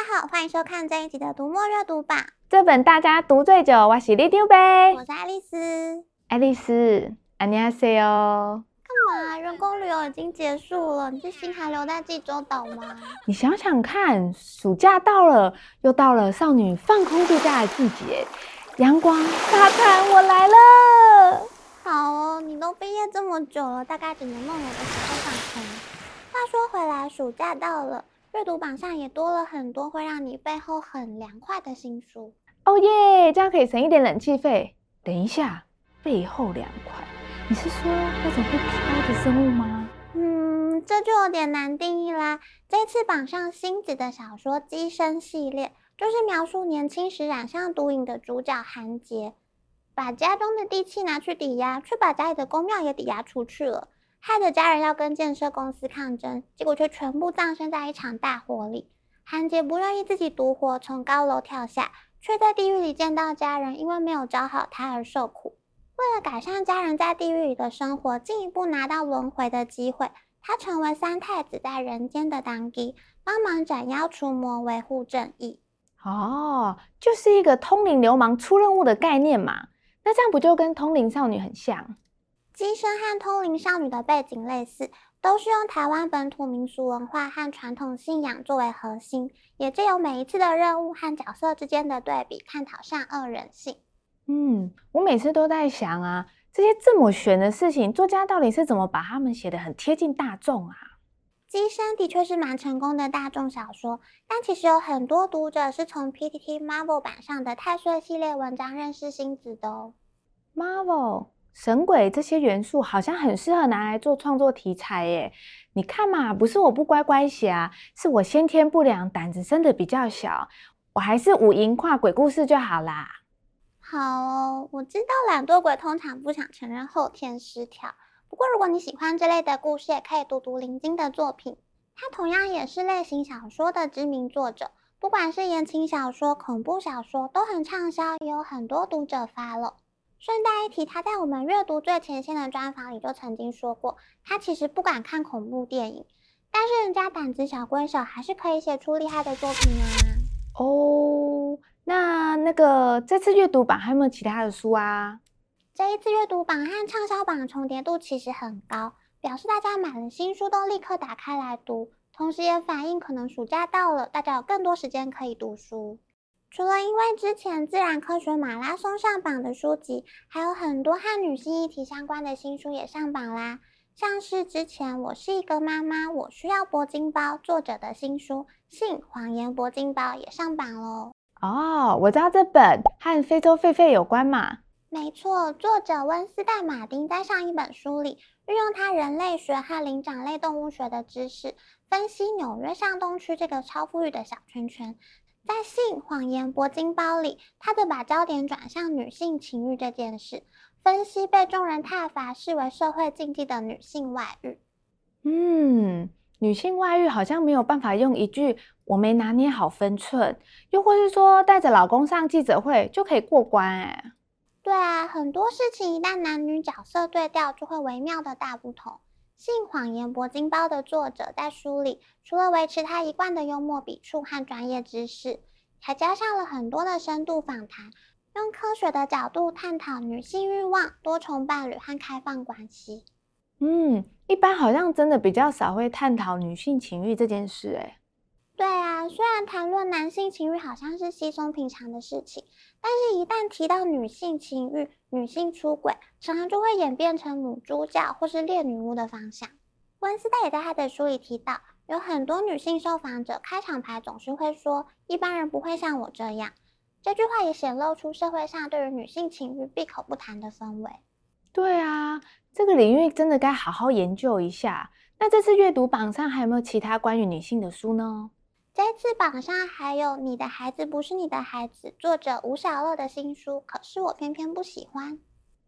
家好，欢迎收看这一集的读墨阅读榜。这本大家读最久，我是里长伯，我是爱丽丝。爱丽丝，안녕하세요。干嘛？员工旅游已经结束了，你是心还留在济州岛吗？你想想看，暑假到了，又到了少女放空度假的季节，阳光、沙滩，我来了。好哦，你都毕业这么久了，大概只能梦游的时候放空。话说回来，暑假到了。 阅读榜上也多了很多会让你背后很凉快的新书哦耶！这样可以省一点冷气费。等一下，背后凉快，你是说那种会飘的生物吗？嗯，这就有点难定义啦。这次榜上星子的小说《机生》系列，就是描述年轻时染上毒瘾的主角韩杰，把家中的地契拿去抵押，却把家里的公庙也抵押出去了。害得家人要跟建设公司抗争，结果却全部葬身在一场大火里。韩杰不愿意自己独活，从高楼跳下，却在地狱里见到家人因为没有招好他而受苦。为了改善家人在地狱里的生活，进一步拿到轮回的机会，他成为三太子在人间的当机，帮忙斩妖除魔，维护正义。哦，就是一个通灵流氓出任务的概念嘛。那这样不就跟通灵少女很像？机身和通灵少女的背景类似，都是用台湾本土民俗文化和传统信仰作为核心，也借由每一次的任务和角色之间的对比，探讨善恶人性。嗯，我每次都在想啊，这些这么玄的事情，作家到底是怎么把他们写得很贴近大众啊？机身的确是蛮成功的大众小说，但其实有很多读者是从 PTT Marvel 版上的太岁系列文章认识星子的哦。Marvel。神鬼这些元素好像很适合拿来做创作题材耶。你看嘛，不是我不乖乖写啊，是我先天不良，胆子生得比较小，我还是五营跨鬼故事就好啦。好哦，我知道懒惰鬼通常不想承认后天失调，不过如果你喜欢这类的故事，也可以读读林晶的作品，他同样也是类型小说的知名作者，不管是言情小说、恐怖小说都很畅销，也有很多读者发了。顺带一提，他在我们阅读最前线的专访里就曾经说过，他其实不敢看恐怖电影，但是人家胆子小归小，还是可以写出厉害的作品啊。哦，那那个这次阅读榜还有没有其他的书啊？这一次阅读榜和畅销榜的重叠度其实很高，表示大家买了新书都立刻打开来读，同时也反映可能暑假到了，大家有更多时间可以读书。除了因为之前自然科学马拉松上榜的书籍，还有很多和女性议题相关的新书也上榜啦。像是之前我是一个妈妈，我需要铂金包作者的新书《性谎言铂金包》也上榜喽。哦，我知道这本和非洲狒狒有关嘛？没错，作者温斯代马丁在上一本书里运用他人类学和灵长类动物学的知识，分析纽约上东区这个超富裕的小圈圈。在《性谎言铂金包》里，他则把焦点转向女性情欲这件事，分析被众人挞伐视为社会禁忌的女性外遇。嗯，女性外遇好像没有办法用一句“我没拿捏好分寸”，又或是说带着老公上记者会就可以过关。哎，对啊，很多事情一旦男女角色对调，就会微妙的大不同。《性谎言铂金包》的作者在书里，除了维持他一贯的幽默笔触和专业知识，还加上了很多的深度访谈，用科学的角度探讨女性欲望、多重伴侣和开放关系。嗯，一般好像真的比较少会探讨女性情欲这件事，诶。对啊，虽然谈论男性情欲好像是稀松平常的事情，但是一旦提到女性情欲、女性出轨，常常就会演变成母猪教或是猎女巫的方向。温斯代也在他的书里提到，有很多女性受访者开场白总是会说：“一般人不会像我这样。”这句话也显露出社会上对于女性情欲闭口不谈的氛围。对啊，这个领域真的该好好研究一下。那这次阅读榜上还有没有其他关于女性的书呢？这次榜上还有《你的孩子不是你的孩子》，作者吴小乐的新书，可是我偏偏不喜欢。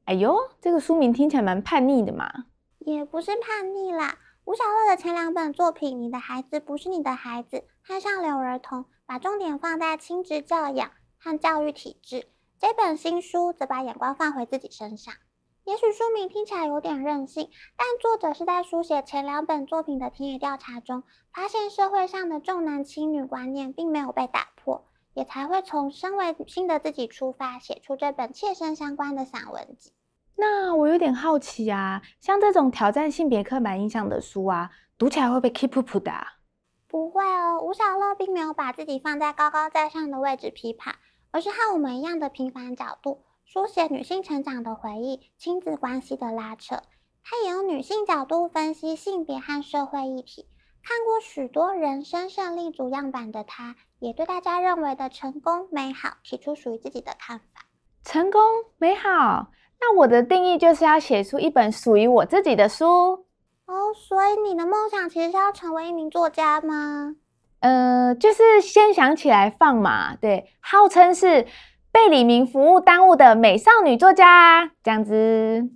哎呦，这个书名听起来蛮叛逆的嘛。也不是叛逆啦，吴小乐的前两本作品《你的孩子不是你的孩子》和《上流儿童》，把重点放在亲职教养和教育体制。这本新书则把眼光放回自己身上。也许书名听起来有点任性，但作者是在书写前两本作品的田野调查中，发现社会上的重男轻女观念并没有被打破，也才会从身为女性的自己出发，写出这本切身相关的散文集。那我有点好奇啊，像这种挑战性别刻板印象的书啊，读起来会不会 keep up 的？不会哦，吴小乐并没有把自己放在高高在上的位置批判，而是和我们一样的平凡角度。书写女性成长的回忆、亲子关系的拉扯，她也用女性角度分析性别和社会议题。看过许多人生胜利组样板的她，也对大家认为的成功美好提出属于自己的看法。成功美好，那我的定义就是要写出一本属于我自己的书哦。所以你的梦想其实是要成为一名作家吗？呃，就是先想起来放嘛。对，号称是。被李明服务耽误的美少女作家，这样子。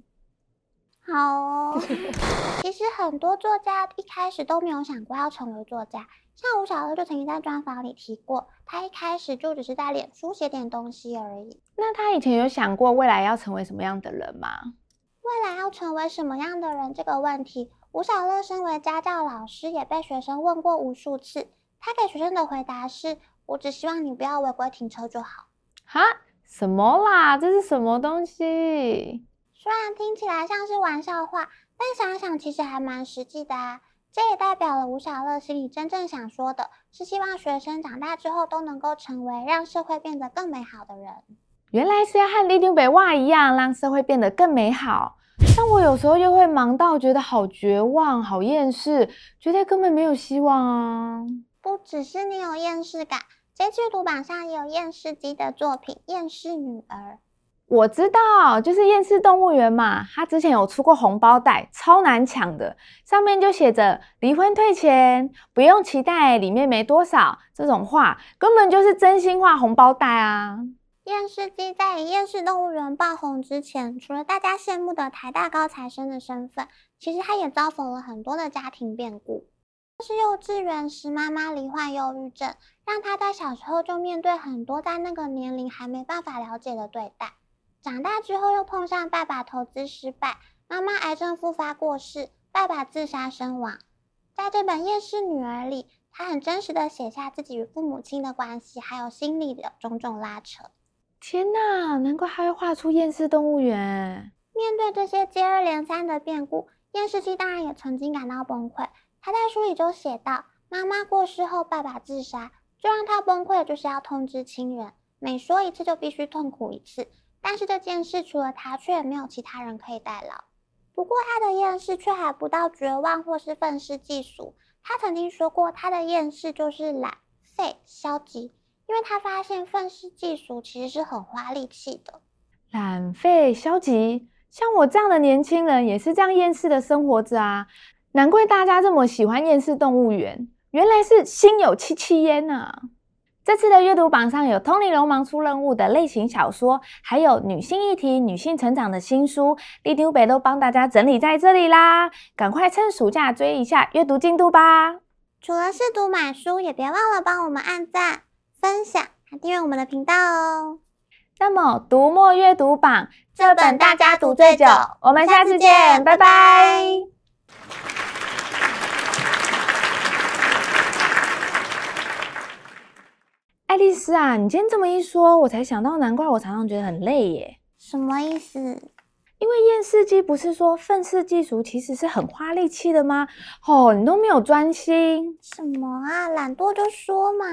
好哦。其实很多作家一开始都没有想过要成为作家，像吴小乐就曾经在专访里提过，他一开始就只是在脸书写点东西而已。那他以前有想过未来要成为什么样的人吗？未来要成为什么样的人这个问题，吴小乐身为家教老师也被学生问过无数次。他给学生的回答是：“我只希望你不要违规停车就好。”哈？什么啦？这是什么东西？虽然听起来像是玩笑话，但想想其实还蛮实际的啊。这也代表了吴小乐心里真正想说的是，希望学生长大之后都能够成为让社会变得更美好的人。原来是要和里长伯哇一样，让社会变得更美好。但我有时候又会忙到觉得好绝望、好厌世，觉得根本没有希望啊。不只是你有厌世感。这次阅读榜上也有厌世姬的作品《厌世女儿》，我知道，就是厌世动物园嘛。他之前有出过红包袋，超难抢的，上面就写着“离婚退钱，不用期待里面没多少”这种话，根本就是真心话红包袋啊！厌世机在以厌世动物园爆红之前，除了大家羡慕的台大高材生的身份，其实他也遭逢了很多的家庭变故。是幼稚园时，妈妈罹患忧郁症，让他在小时候就面对很多在那个年龄还没办法了解的对待。长大之后又碰上爸爸投资失败，妈妈癌症复发过世，爸爸自杀身亡。在这本《厌世女儿》里，他很真实的写下自己与父母亲的关系，还有心理的种种拉扯。天哪，难怪他会画出厌世动物园。面对这些接二连三的变故，厌世姬当然也曾经感到崩溃。他在书里就写道：“妈妈过世后，爸爸自杀，最让他崩溃的就是要通知亲人，每说一次就必须痛苦一次。但是这件事除了他，却也没有其他人可以代劳。不过他的厌世却还不到绝望或是愤世嫉俗。他曾经说过，他的厌世就是懒、废、消极，因为他发现愤世嫉俗其实是很花力气的。懒、废、消极，像我这样的年轻人也是这样厌世的生活着啊。”难怪大家这么喜欢厌世动物园，原来是心有戚戚焉啊！这次的阅读榜上有《通灵流氓出任务》的类型小说，还有女性议题、女性成长的新书，里长伯都帮大家整理在这里啦！赶快趁暑假追一下阅读进度吧！除了试读买书，也别忘了帮我们按赞、分享还订阅我们的频道哦！那么，读墨阅读榜这本大家读最久，我们下次见，拜拜。拜拜爱丽丝啊，你今天这么一说，我才想到，难怪我常常觉得很累耶。什么意思？因为厌世机不是说愤世嫉俗其实是很花力气的吗？哦，你都没有专心。什么啊？懒惰就说嘛。